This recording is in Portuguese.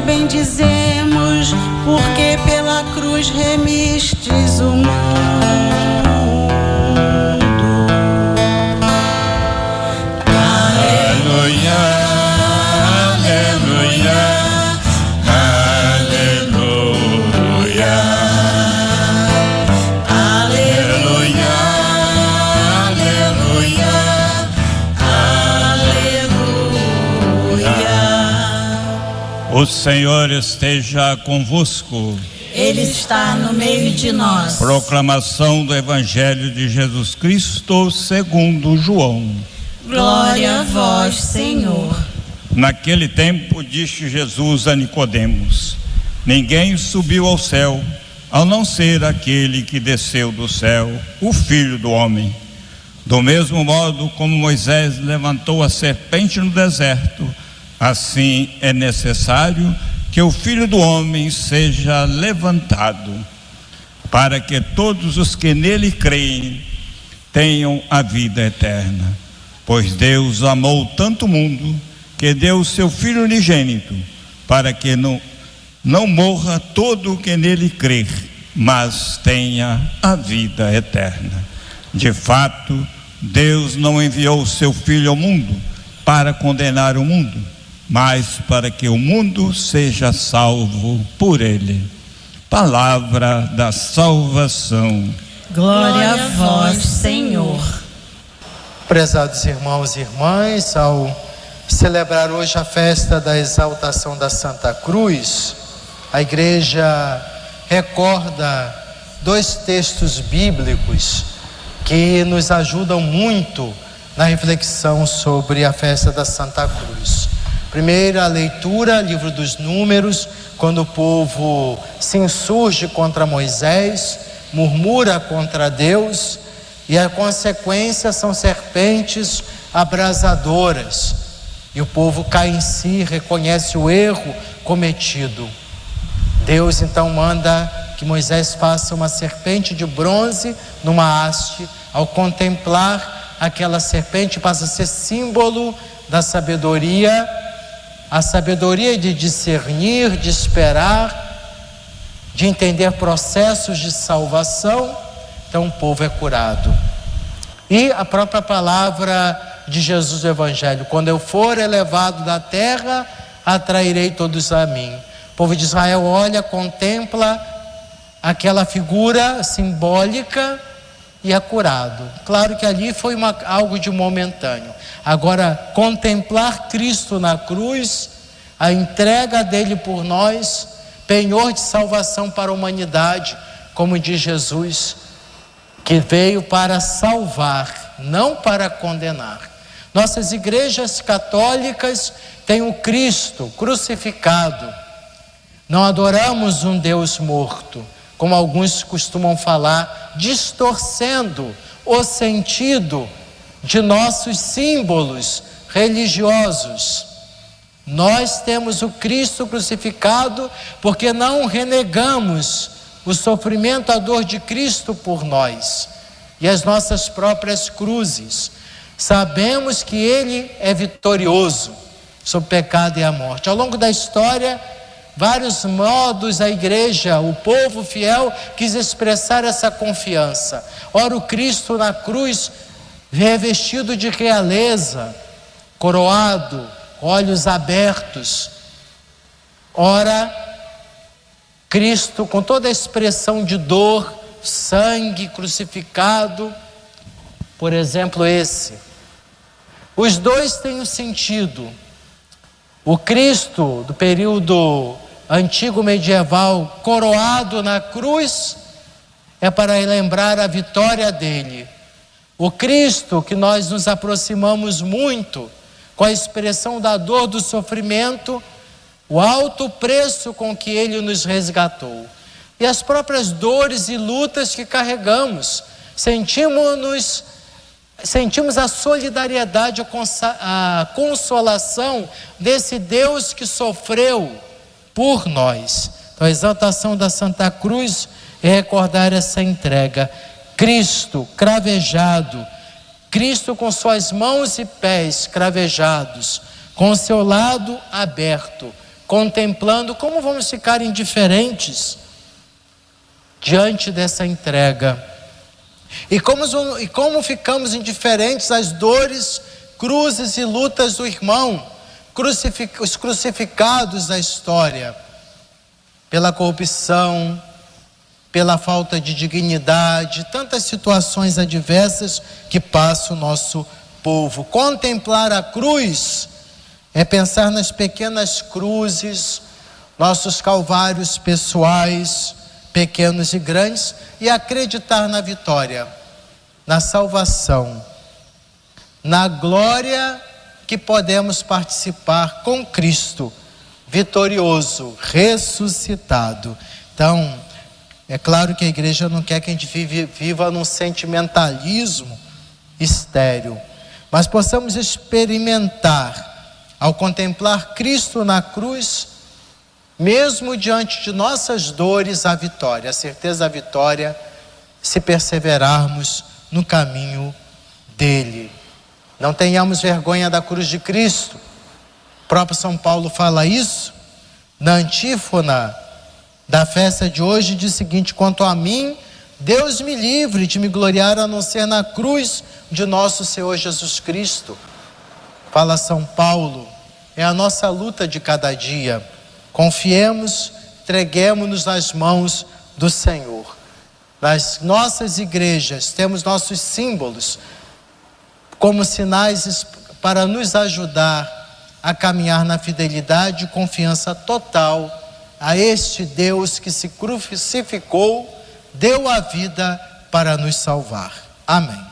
bendizemos, porque pela cruz remistes o mundo. O Senhor esteja convosco. Ele está no meio de nós. Proclamação do Evangelho de Jesus Cristo segundo João. Glória a vós, Senhor. Naquele tempo disse Jesus a Nicodemos: Ninguém subiu ao céu, a não ser aquele que desceu do céu, o Filho do homem. Do mesmo modo como Moisés levantou a serpente no deserto, Assim é necessário que o Filho do Homem seja levantado, para que todos os que nele creem tenham a vida eterna. Pois Deus amou tanto o mundo que deu o seu Filho unigênito, para que não, não morra todo o que nele crer, mas tenha a vida eterna. De fato, Deus não enviou o seu Filho ao mundo para condenar o mundo mas para que o mundo seja salvo por ele. Palavra da salvação. Glória a vós, Senhor. Prezados irmãos e irmãs, ao celebrar hoje a festa da exaltação da Santa Cruz, a igreja recorda dois textos bíblicos que nos ajudam muito na reflexão sobre a festa da Santa Cruz. Primeira leitura, livro dos Números, quando o povo se insurge contra Moisés, murmura contra Deus, e a consequência são serpentes abrasadoras. E o povo cai em si, reconhece o erro cometido. Deus então manda que Moisés faça uma serpente de bronze numa haste. Ao contemplar aquela serpente, passa a ser símbolo da sabedoria a sabedoria de discernir, de esperar, de entender processos de salvação, então o povo é curado. E a própria palavra de Jesus do Evangelho: quando eu for elevado da terra, atrairei todos a mim. O povo de Israel olha, contempla aquela figura simbólica e é curado. Claro que ali foi uma, algo de momentâneo. Agora, contemplar Cristo na cruz, a entrega dele por nós, penhor de salvação para a humanidade, como diz Jesus, que veio para salvar, não para condenar. Nossas igrejas católicas têm o Cristo crucificado. Não adoramos um Deus morto como alguns costumam falar, distorcendo o sentido de nossos símbolos religiosos. Nós temos o Cristo crucificado porque não renegamos o sofrimento, a dor de Cristo por nós e as nossas próprias cruzes. Sabemos que Ele é vitorioso sobre o pecado e a morte. Ao longo da história, vários modos a igreja, o povo fiel quis expressar essa confiança. Ora, o Cristo na cruz, revestido de realeza, coroado, olhos abertos. Ora, Cristo com toda a expressão de dor, sangue crucificado, por exemplo, esse. Os dois têm um sentido. O Cristo do período antigo medieval, coroado na cruz, é para lembrar a vitória dele. O Cristo que nós nos aproximamos muito com a expressão da dor, do sofrimento, o alto preço com que ele nos resgatou. E as próprias dores e lutas que carregamos, sentimos-nos sentimos a solidariedade, a consolação desse Deus que sofreu por nós. Então, a exaltação da Santa Cruz é recordar essa entrega. Cristo cravejado, Cristo com suas mãos e pés cravejados, com seu lado aberto, contemplando, como vamos ficar indiferentes diante dessa entrega? E como, e como ficamos indiferentes às dores, cruzes e lutas do irmão, crucific, os crucificados da história, pela corrupção, pela falta de dignidade, tantas situações adversas que passa o nosso povo. Contemplar a cruz é pensar nas pequenas cruzes, nossos calvários pessoais, pequenos e grandes, e acreditar na vitória, na salvação, na glória que podemos participar com Cristo, vitorioso, ressuscitado. Então, é claro que a igreja não quer que a gente vive, viva num sentimentalismo estéril, mas possamos experimentar, ao contemplar Cristo na cruz, mesmo diante de nossas dores, a vitória, a certeza da vitória, se perseverarmos no caminho dele. Não tenhamos vergonha da cruz de Cristo. O próprio São Paulo fala isso na antífona da festa de hoje, diz o seguinte: quanto a mim, Deus me livre de me gloriar a não ser na cruz de nosso Senhor Jesus Cristo. Fala São Paulo, é a nossa luta de cada dia. Confiemos, entreguemos-nos nas mãos do Senhor. Nas nossas igrejas temos nossos símbolos como sinais para nos ajudar a caminhar na fidelidade e confiança total a este Deus que se crucificou, deu a vida para nos salvar. Amém.